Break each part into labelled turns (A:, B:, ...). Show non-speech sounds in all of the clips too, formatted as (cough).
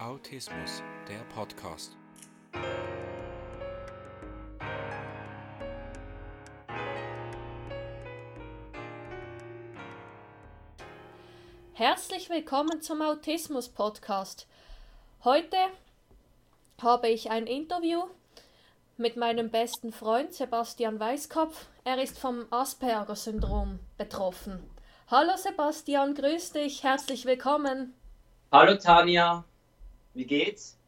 A: Autismus, der Podcast.
B: Herzlich willkommen zum Autismus Podcast. Heute habe ich ein Interview mit meinem besten Freund Sebastian Weißkopf. Er ist vom Asperger-Syndrom betroffen. Hallo Sebastian, grüß dich, herzlich willkommen.
C: Hallo Tanja, wie geht's?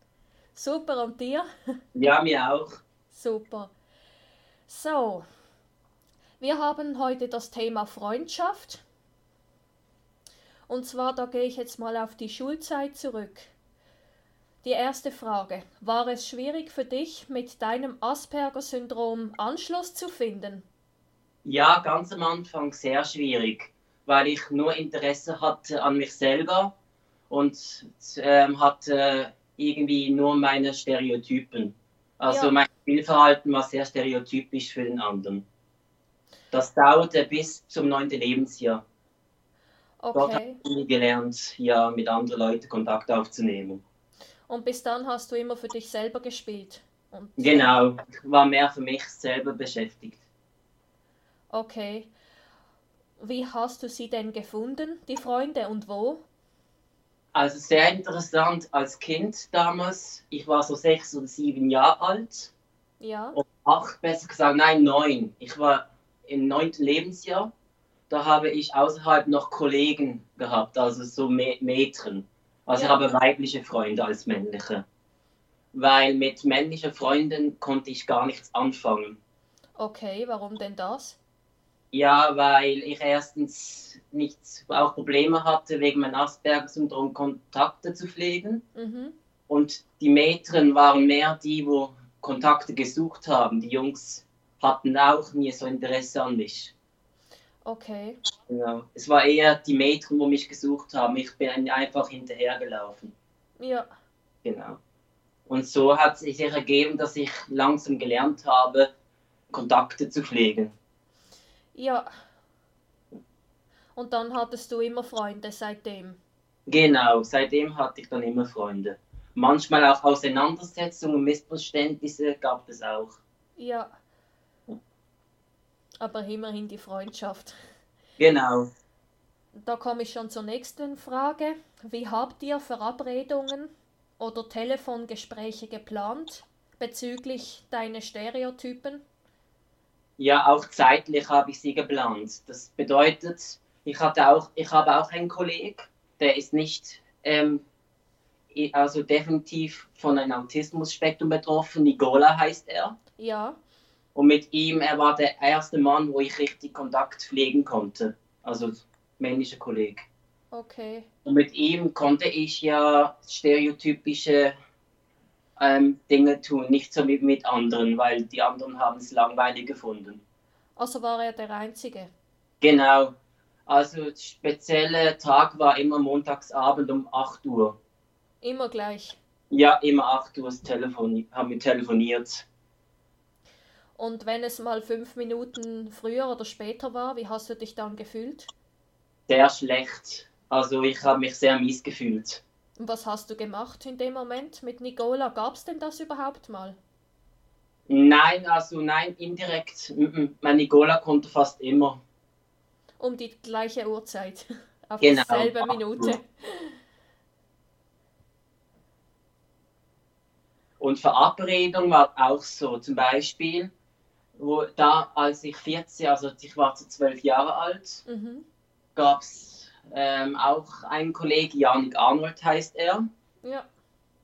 B: Super, und dir? (laughs)
C: Ja, mir auch.
B: Super. So, wir haben heute das Thema Freundschaft. Und zwar, da gehe ich jetzt mal auf die Schulzeit zurück. Die erste Frage, war es schwierig für dich, mit deinem Asperger-Syndrom Anschluss zu finden?
C: Ja, ganz am Anfang sehr schwierig, weil ich nur Interesse hatte an mich selber und ähm, hatte irgendwie nur meine Stereotypen. Also
B: Ja.
C: mein Spielverhalten war sehr stereotypisch für den anderen. Das dauerte bis zum neunten Lebensjahr. Dort habe
B: Okay.
C: ich gelernt, ja, mit anderen Leuten Kontakt aufzunehmen.
B: Und bis dann hast du immer für dich selber gespielt. Und
C: Genau, ich war mehr für mich selber beschäftigt.
B: Okay. Wie hast du sie denn gefunden, die Freunde, und wo?
C: Also sehr interessant als Kind damals. Ich war so sechs oder sieben Jahre alt.
B: Ja,
C: Und acht, besser gesagt, nein, neun. Ich war im neunten Lebensjahr. Da habe ich außerhalb noch Kollegen gehabt, also so Mädchen. Also
B: Ja.
C: ich habe weibliche Freunde als männliche. Weil mit männlichen Freunden konnte ich gar nichts anfangen.
B: okay, warum denn das?
C: Ja, weil ich erstens nichts, auch Probleme hatte, wegen meinem Asperger-Syndrom Kontakte zu pflegen.
B: Mhm.
C: Und die Mädchen waren mehr die, wo Kontakte gesucht haben. Die Jungs hatten auch nie so Interesse an mich.
B: Okay,
C: Ja. Es war eher die Mädchen, wo mich gesucht haben. Ich bin einfach hinterhergelaufen.
B: ja,
C: Genau. Und so hat es sich ergeben, dass ich langsam gelernt habe, Kontakte zu pflegen.
B: Ja. Und dann hattest du immer Freunde seitdem.
C: Genau, seitdem hatte ich dann immer Freunde. Manchmal auch Auseinandersetzungen, Missverständnisse gab es auch.
B: Ja. Aber immerhin die Freundschaft.
C: Genau.
B: Da komme ich schon zur nächsten Frage. Wie habt ihr Verabredungen oder Telefongespräche geplant bezüglich deiner Stereotypen?
C: Ja, auch zeitlich habe ich sie geplant. Das bedeutet, ich hatte auch, ich habe auch einen Kollegen, der ist nicht, ähm, also definitiv von einem Autismus-Spektrum betroffen. Nicola heißt er.
B: Ja,
C: Und mit ihm, er war der erste Mann, wo ich richtig Kontakt pflegen konnte. Also männlicher Kollege.
B: okay.
C: Und mit ihm konnte ich ja stereotypische ähm, Dinge tun, nicht so wie mit anderen, weil die anderen haben es langweilig gefunden.
B: Also war er der Einzige.
C: Genau. Also der spezielle Tag war immer montagsabend um 8 Uhr.
B: Immer gleich.
C: Ja, immer 8 Uhr ist Telefon haben wir telefoniert.
B: Und wenn es mal fünf Minuten früher oder später war, wie hast du dich dann gefühlt?
C: Sehr schlecht. Also ich habe mich sehr mies gefühlt.
B: Und was hast du gemacht in dem Moment mit Nicola? Gab es denn das überhaupt mal?
C: Nein, also nein, indirekt. Mein Nicola konnte fast immer.
B: Um die gleiche Uhrzeit. (laughs) Auf
C: Genau.
B: dieselbe Minute.
C: Und Verabredung war auch so. Zum Beispiel, wo da, als ich 14, also ich war zu 12 Jahre alt,
B: Mhm.
C: gab es ähm, auch einen Kollegen, Janik Arnold heißt er.
B: Ja,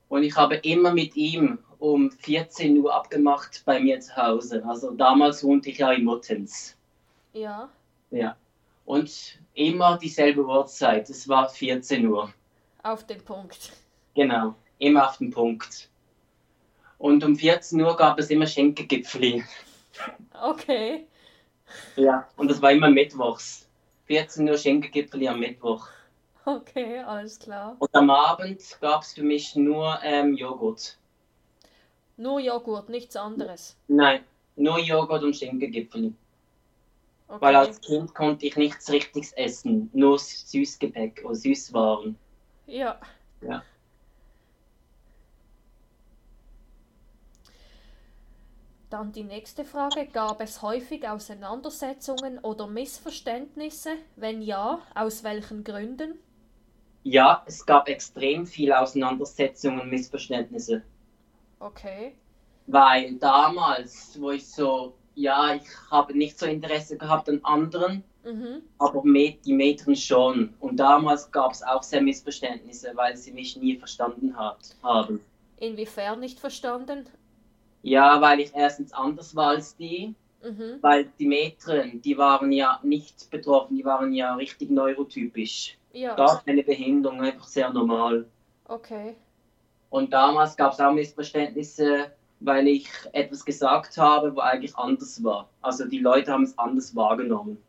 C: Und ich habe immer mit ihm um 14 Uhr abgemacht bei mir zu Hause. Also damals wohnte ich ja in Muttenz.
B: ja,
C: Ja. Und immer dieselbe Uhrzeit. Es war 14 Uhr.
B: auf den Punkt.
C: Genau. Immer auf den Punkt. Und um 14 Uhr gab es immer Schenkegipfeli.
B: Okay.
C: Ja. Und das war immer mittwochs. 14 Uhr Schenkegipfeli am Mittwoch.
B: Okay, alles klar.
C: Und am Abend gab es für mich nur ähm, Joghurt.
B: Nur Joghurt, nichts anderes.
C: Nein, nur Joghurt und Schenkegipfeli.
B: Okay.
C: Weil als Kind konnte ich nichts Richtiges essen, nur Süßgepäck oder Süßwaren.
B: Ja.
C: Ja.
B: Dann die nächste Frage. Gab es häufig Auseinandersetzungen oder Missverständnisse? Wenn ja, aus welchen Gründen?
C: Ja, es gab extrem viele Auseinandersetzungen und Missverständnisse.
B: Okay.
C: Weil damals, wo ich so, ja, ich habe nicht so Interesse gehabt an anderen,
B: Mhm.
C: aber die Mädchen schon. Und damals gab es auch sehr Missverständnisse, weil sie mich nie verstanden hat, haben.
B: Inwiefern nicht verstanden?
C: Ja, weil ich erstens anders war als die,
B: Mhm.
C: weil die Mädchen, die waren ja nicht betroffen, die waren ja richtig neurotypisch.
B: Ja.
C: Gar keine Behinderung, einfach sehr normal.
B: Okay.
C: Und damals gab es auch Missverständnisse, weil ich etwas gesagt habe, wo eigentlich anders war. Also die Leute haben es anders wahrgenommen.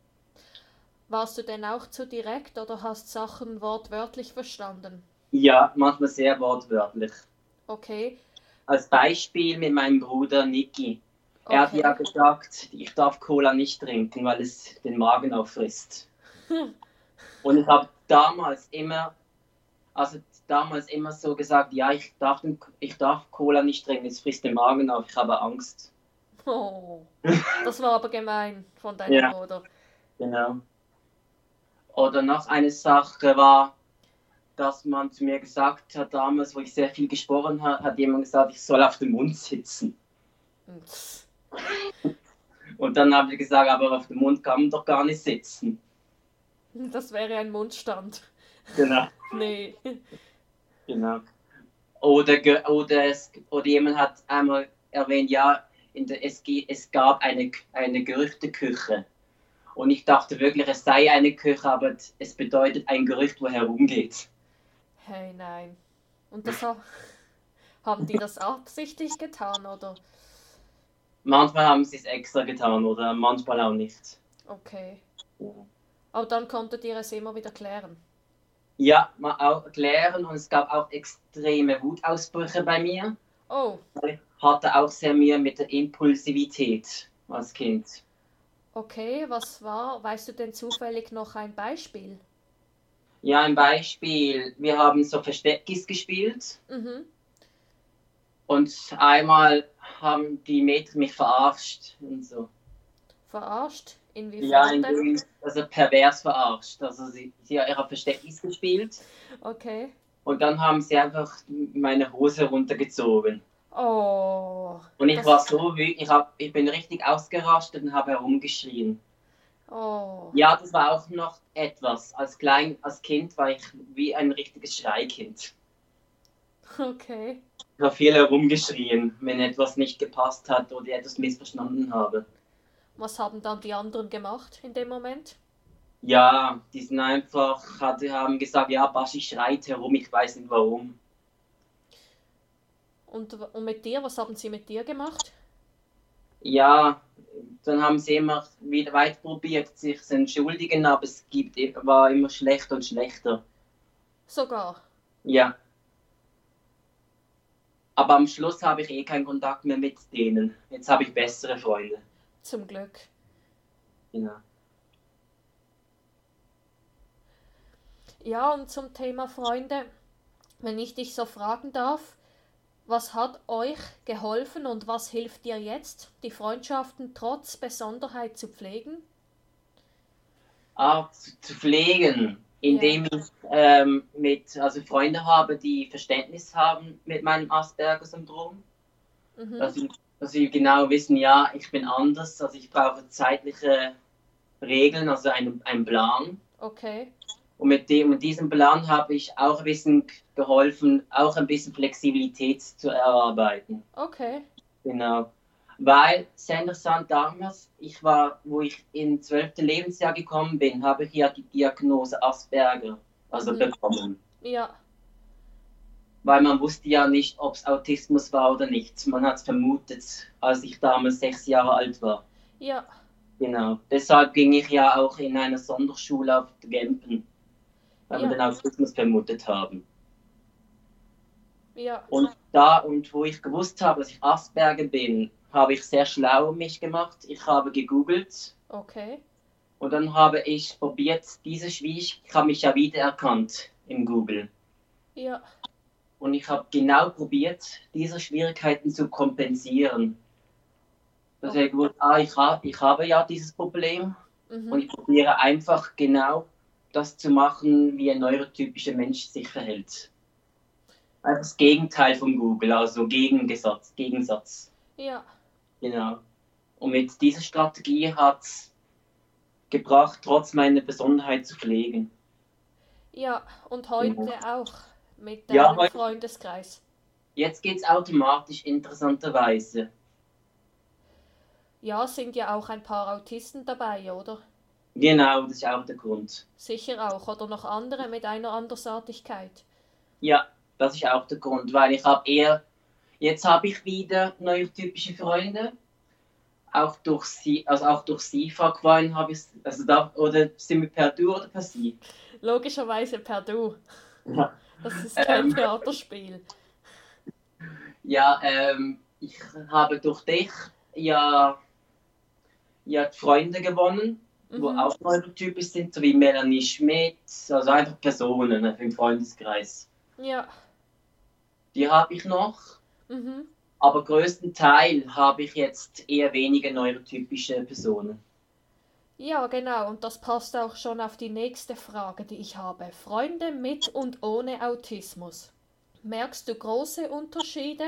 B: Warst du denn auch zu direkt oder hast Sachen wortwörtlich verstanden?
C: Ja, manchmal sehr wortwörtlich.
B: Okay.
C: Als Beispiel mit meinem Bruder Niki. Er hat
B: Okay.
C: ja gesagt, ich darf Cola nicht trinken, weil es den Magen auffrisst. (laughs) Und ich habe damals immer, also damals immer so gesagt, ja, ich darf, den, ich darf Cola nicht trinken, es frisst den Magen auf, ich habe Angst.
B: Oh. Das war aber gemein von deinem
C: Ja.
B: Bruder.
C: Genau. Oder noch eine Sache war, dass man zu mir gesagt hat, damals, wo ich sehr viel gesprochen habe, hat jemand gesagt, ich soll auf dem Mund sitzen. Und dann habe ich gesagt, aber auf dem Mund kann man doch gar nicht sitzen.
B: Das wäre ein Mundstand.
C: Genau. (laughs)
B: Nee.
C: genau. Oder, oder, es, oder jemand hat einmal erwähnt, ja, in der, es, es gab eine, eine Gerüchteküche. Und ich dachte wirklich, es sei eine Küche, aber es bedeutet ein Gerücht, wo herumgeht.
B: Hey, nein. Und das ha (laughs) haben die das absichtlich getan, oder?
C: Manchmal haben sie es extra getan oder manchmal auch nicht.
B: Okay.
C: Ja.
B: Aber dann konntet ihr es immer wieder klären.
C: Ja, mal auch erklären und es gab auch extreme Wutausbrüche bei mir.
B: Oh,
C: Ich hatte auch sehr Mühe mit der Impulsivität als Kind.
B: okay. Was war? Weißt du denn zufällig noch ein Beispiel?
C: Ja, ein Beispiel. Wir haben so Versteckis gespielt
B: Mhm.
C: und einmal haben die Mädchen mich verarscht und so.
B: Verarscht?
C: Ja,
B: Inwiefern denn?
C: indem, also pervers verarscht. Also sie, sie haben Versteckis gespielt
B: Okay.
C: und dann haben sie einfach meine Hose runtergezogen.
B: Oh.
C: Und ich war so wütend, ich, hab, ich bin richtig ausgerastet und habe herumgeschrien.
B: Oh.
C: Ja, das war auch noch etwas. Als klein, als Kind war ich wie ein richtiges Schreikind.
B: Okay.
C: Ich habe viel herumgeschrien, wenn etwas nicht gepasst hat oder ich etwas missverstanden habe.
B: Was haben dann die anderen gemacht in dem Moment?
C: Ja, die sind einfach, hatte, haben gesagt, ja, Baschi schreit herum, ich weiß nicht warum.
B: Und, und mit dir, was haben sie mit dir gemacht?
C: Ja, dann haben sie immer wieder weiter probiert, sich zu entschuldigen, aber es gibt, war immer schlechter und schlechter.
B: Sogar.
C: Ja. Aber am Schluss habe ich eh keinen Kontakt mehr mit denen. Jetzt habe ich bessere Freunde.
B: Zum Glück.
C: Genau.
B: Ja, und zum Thema Freunde, wenn ich dich so fragen darf, was hat euch geholfen und was hilft dir jetzt, die Freundschaften trotz Besonderheit zu pflegen?
C: Ah, zu, pflegen, indem ich ähm, mit, also Freunde habe, die Verständnis haben mit meinem Asperger-Syndrom.
B: Mhm.
C: Dass, sie, dass sie genau wissen, ja, ich bin anders, also ich brauche zeitliche Regeln, also einen, einen Plan.
B: Okay.
C: Und mit, dem, mit diesem Plan habe ich auch ein bisschen geholfen, auch ein bisschen Flexibilität zu erarbeiten.
B: Okay.
C: Genau. Weil, sehr interessant damals, ich war, wo ich in 12. Lebensjahr gekommen bin, habe ich ja die Diagnose Asperger also
B: Mhm.
C: bekommen.
B: Ja.
C: Weil man wusste ja nicht, ob es Autismus war oder nicht. Man hat es vermutet, als ich damals sechs Jahre alt war.
B: Ja.
C: Genau. Deshalb ging ich ja auch in einer Sonderschule auf Gempen, weil wir
B: Ja.
C: den Autismus vermutet haben.
B: Ja.
C: Und da und wo ich gewusst habe, dass ich Asperger bin, habe ich sehr schlau um mich gemacht. Ich habe gegoogelt
B: Okay.
C: und dann habe ich probiert, diese Schwierigkeit, ich habe mich ja wiedererkannt im Google.
B: Ja.
C: Und ich habe genau probiert, diese Schwierigkeiten zu kompensieren. Dass ich gewusst, ah, ich, ha, ich habe ja dieses Problem
B: Mhm.
C: und ich probiere einfach genau das zu machen, wie ein neurotypischer Mensch sich verhält. Also das Gegenteil von Google, also Gegensatz, Gegensatz.
B: Ja,
C: Genau. Und mit dieser Strategie hat es gebracht, trotz meiner Besonderheit zu pflegen.
B: ja. Und heute auch mit deinem
C: Ja, heute-
B: Freundeskreis.
C: Jetzt geht es automatisch interessanterweise.
B: Ja, sind ja auch ein paar Autisten dabei, oder?
C: Genau, das ist auch der Grund.
B: Sicher auch. Oder noch andere mit einer Andersartigkeit.
C: Ja, das ist auch der Grund, weil ich habe eher, jetzt habe ich wieder neurotypische Freunde. Auch durch sie, also auch durch sie Fuckwein habe ich, also da, oder sind wir per Du oder per Sie?
B: Logischerweise per Du.
C: Ja.
B: Das ist kein
C: Ähm.
B: Theaterspiel.
C: Ja, ähm, ich habe durch dich ja, ja Freunde gewonnen, wo
B: Mhm.
C: auch neurotypisch sind, so wie Melanie Schmidt, also einfach Personen ne, im Freundeskreis.
B: Ja.
C: Die habe ich noch,
B: Mhm.
C: aber größten Teil habe ich jetzt eher weniger neurotypische Personen.
B: Ja, genau. Und das passt auch schon auf die nächste Frage, die ich habe. Freunde mit und ohne Autismus. Merkst du große Unterschiede,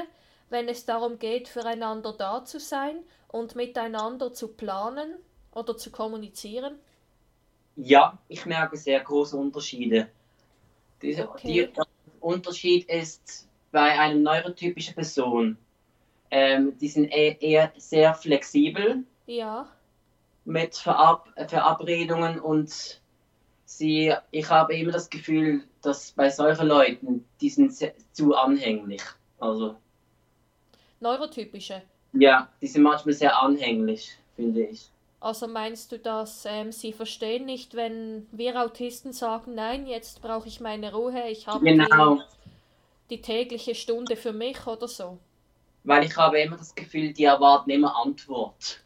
B: wenn es darum geht, füreinander da zu sein und miteinander zu planen oder zu kommunizieren?
C: Ja, ich merke sehr große Unterschiede. Dieser
B: Okay.
C: der Unterschied ist bei einer neurotypischen Person, ähm, die sind eher, eher sehr flexibel
B: Ja,
C: mit Verab Verabredungen und sie, ich habe immer das Gefühl, dass bei solchen Leuten, die sind sehr, zu anhänglich. Also,
B: neurotypische.
C: ja, die sind manchmal sehr anhänglich, finde ich.
B: Also meinst du, dass ähm, sie verstehen nicht, wenn wir Autisten sagen, nein, jetzt brauche ich meine Ruhe, ich habe
C: Genau,
B: die, die tägliche Stunde für mich oder so?
C: weil ich habe immer das Gefühl, die erwarten immer Antwort.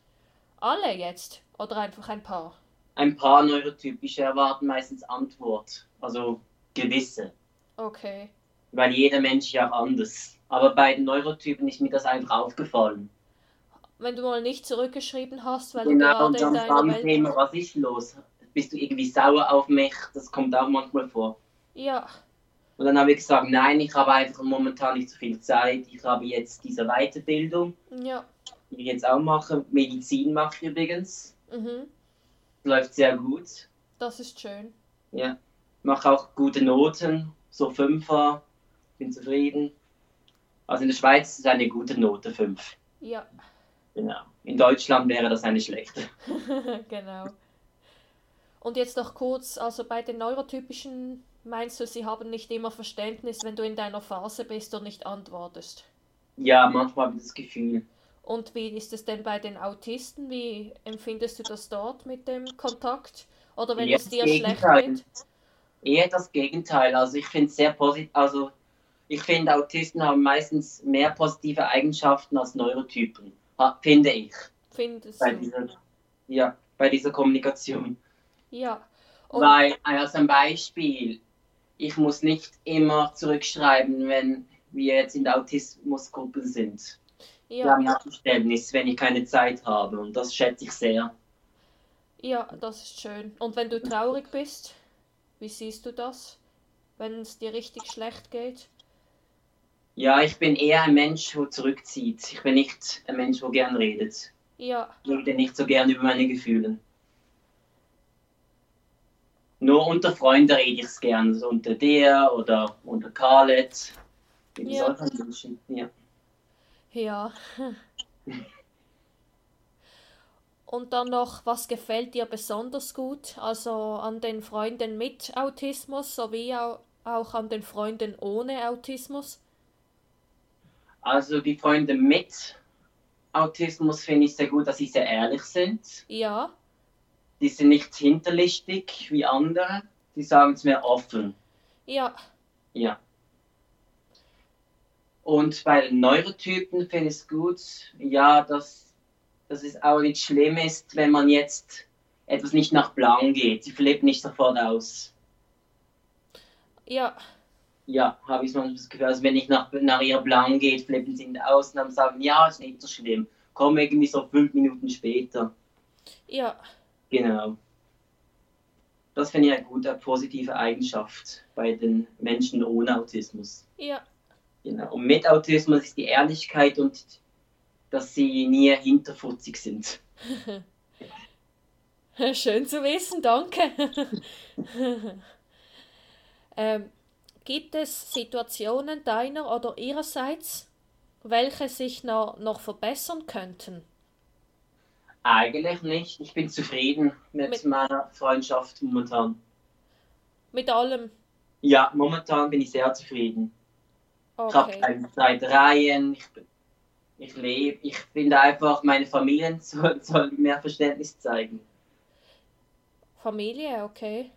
B: Alle jetzt oder einfach ein paar?
C: ein paar neurotypische erwarten meistens Antwort, also gewisse,
B: Okay.
C: weil jeder Mensch ja anders. Aber bei den Neurotypen ist mir das einfach aufgefallen.
B: Wenn du mal nicht zurückgeschrieben hast, weil
C: Genau,
B: du
C: und
B: gerade in
C: dann
B: deiner
C: fragen sie
B: Welt...
C: was ist los? Bist du irgendwie sauer auf mich? Das kommt auch manchmal vor.
B: Ja,
C: Und dann habe ich gesagt, nein, ich habe einfach momentan nicht so viel Zeit. Ich habe jetzt diese Weiterbildung,
B: ja.
C: die ich jetzt auch mache. Medizin mache ich übrigens.
B: Mhm.
C: Läuft sehr gut.
B: Das ist schön.
C: Ja. Mache auch gute Noten, so Fünfer. Bin zufrieden. Also in der Schweiz ist es eine gute Note, 5.
B: Ja,
C: Genau. In Deutschland wäre das eine schlechte. (laughs)
B: genau. Und jetzt noch kurz, also bei den Neurotypischen meinst du, sie haben nicht immer Verständnis, wenn du in deiner Phase bist und nicht antwortest?
C: Ja, manchmal habe ich das Gefühl.
B: Und wie ist es denn bei den Autisten? Wie empfindest du das dort mit dem Kontakt? Oder wenn
C: Ja,
B: es dir schlecht
C: Gegenteil.
B: geht?
C: Eher das Gegenteil. Also ich finde es sehr positiv. Also ich finde Autisten haben meistens mehr positive Eigenschaften als Neurotypen. Ha, finde ich.
B: Findest
C: Bei dieser, ja, bei dieser Kommunikation.
B: Ja. Und,
C: Weil, als ein Beispiel, ich muss nicht immer zurückschreiben, wenn wir jetzt in der Autismusgruppe sind. Wir
B: ja,
C: haben ja Verständnis, wenn ich keine Zeit habe. Und das schätze ich sehr.
B: ja, das ist schön. Und wenn du traurig bist, wie siehst du das? Wenn es dir richtig schlecht geht?
C: Ja, ich bin eher ein Mensch, der zurückzieht. Ich bin nicht ein Mensch, der gern redet.
B: Ja,
C: Ich rede nicht so gern über meine Gefühle. Nur unter Freunden rede ich es gern. So unter dir oder unter Carlet. Mit
B: Ja.
C: solchen Menschen. Ja.
B: ja. (laughs) Und dann noch, was gefällt dir besonders gut? Also an den Freunden mit Autismus sowie au- auch an den Freunden ohne Autismus?
C: Also die Freunde mit Autismus finde ich sehr gut, dass sie sehr ehrlich sind.
B: Ja,
C: Die sind nicht hinterlistig wie andere. Die sagen es mir offen.
B: ja,
C: Ja. Und bei den Neurotypen finde ich es gut, ja, dass, dass es auch nicht schlimm ist, wenn man jetzt etwas nicht nach Plan geht. Sie flippen nicht sofort aus.
B: ja,
C: Ja, habe ich manchmal das Gefühl, also wenn nicht nach, nach ihr Plan geht, flippen sie nicht aus und dann sagen, ja, ist nicht so schlimm. komme irgendwie so fünf Minuten später.
B: Ja,
C: Genau. Das finde ich eine gute, positive Eigenschaft bei den Menschen ohne Autismus.
B: ja,
C: Genau. Und mit Autismus ist die Ehrlichkeit und dass sie nie hinterfutzig sind. (laughs)
B: schön zu wissen, danke. (laughs) ähm, gibt es Situationen deiner oder ihrerseits, welche sich noch, noch verbessern könnten?
C: Eigentlich nicht. Ich bin zufrieden mit,
B: Mit-
C: meiner Freundschaft momentan.
B: Mit allem?
C: Ja, momentan bin ich sehr zufrieden. Ich habe
B: Okay.
C: keine drei Reihen. Ich, ich lebe. Ich finde einfach, meine Familien (laughs) soll, soll mehr Verständnis zeigen.
B: Familie, okay.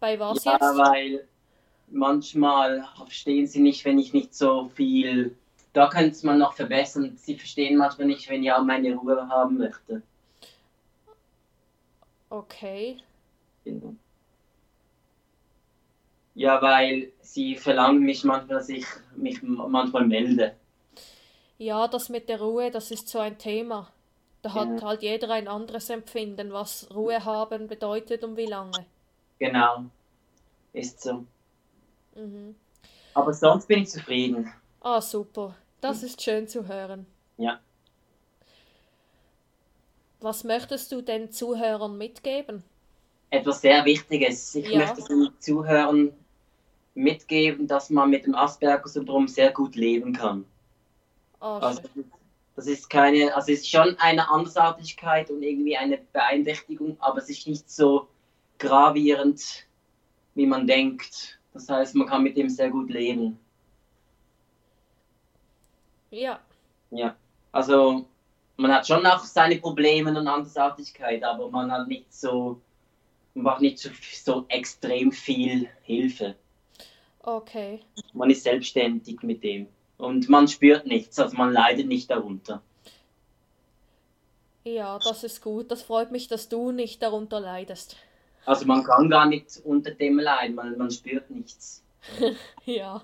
B: Bei was
C: ja,
B: jetzt?
C: weil manchmal verstehen sie nicht, wenn ich nicht so viel. Da könnte man noch verbessern. Sie verstehen manchmal nicht, wenn ich auch meine Ruhe haben möchte.
B: Okay.
C: Genau. Ja, weil sie verlangen mich manchmal, dass ich mich manchmal melde.
B: Ja, das mit der Ruhe, das ist so ein Thema. Da hat
C: Ja.
B: halt jeder ein anderes Empfinden, was Ruhe haben bedeutet und wie lange.
C: Genau. Ist so.
B: Mhm.
C: Aber sonst bin ich zufrieden.
B: Ah, super. Das ist schön zu hören.
C: Ja.
B: Was möchtest du den Zuhörern mitgeben?
C: Etwas sehr Wichtiges. Ich
B: Ja.
C: möchte den Zuhörern mitgeben, dass man mit dem Asperger-Syndrom sehr gut leben kann.
B: Ah,
C: Also, das ist keine, also es ist schon eine Andersartigkeit und irgendwie eine Beeinträchtigung, aber es ist nicht so gravierend, wie man denkt. Das heißt, man kann mit dem sehr gut leben.
B: Ja,
C: Ja. Also man hat schon auch seine Probleme und Andersartigkeit, aber man hat nicht so, man braucht nicht so, so extrem viel Hilfe.
B: okay.
C: Man ist selbstständig mit dem. Und man spürt nichts, also man leidet nicht darunter.
B: Ja, das ist gut. Das freut mich, dass du nicht darunter leidest.
C: Also man kann gar nicht unter dem leiden, man, man spürt nichts. (laughs)
B: Ja.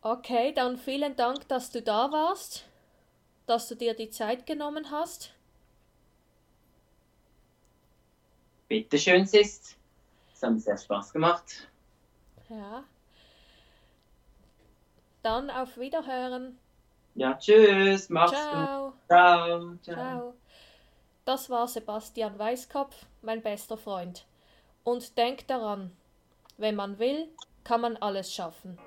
B: Okay, dann vielen Dank, dass du da warst, dass du dir die Zeit genommen hast.
C: Bitteschön, Sis. Es hat mir sehr Spaß gemacht.
B: Ja. Dann auf Wiederhören.
C: Ja, tschüss, mach's gut. Ciao. Ciao.
B: Ciao. Das war Sebastian Weißkopf, mein bester Freund. Und denk daran, wenn man will, kann man alles schaffen.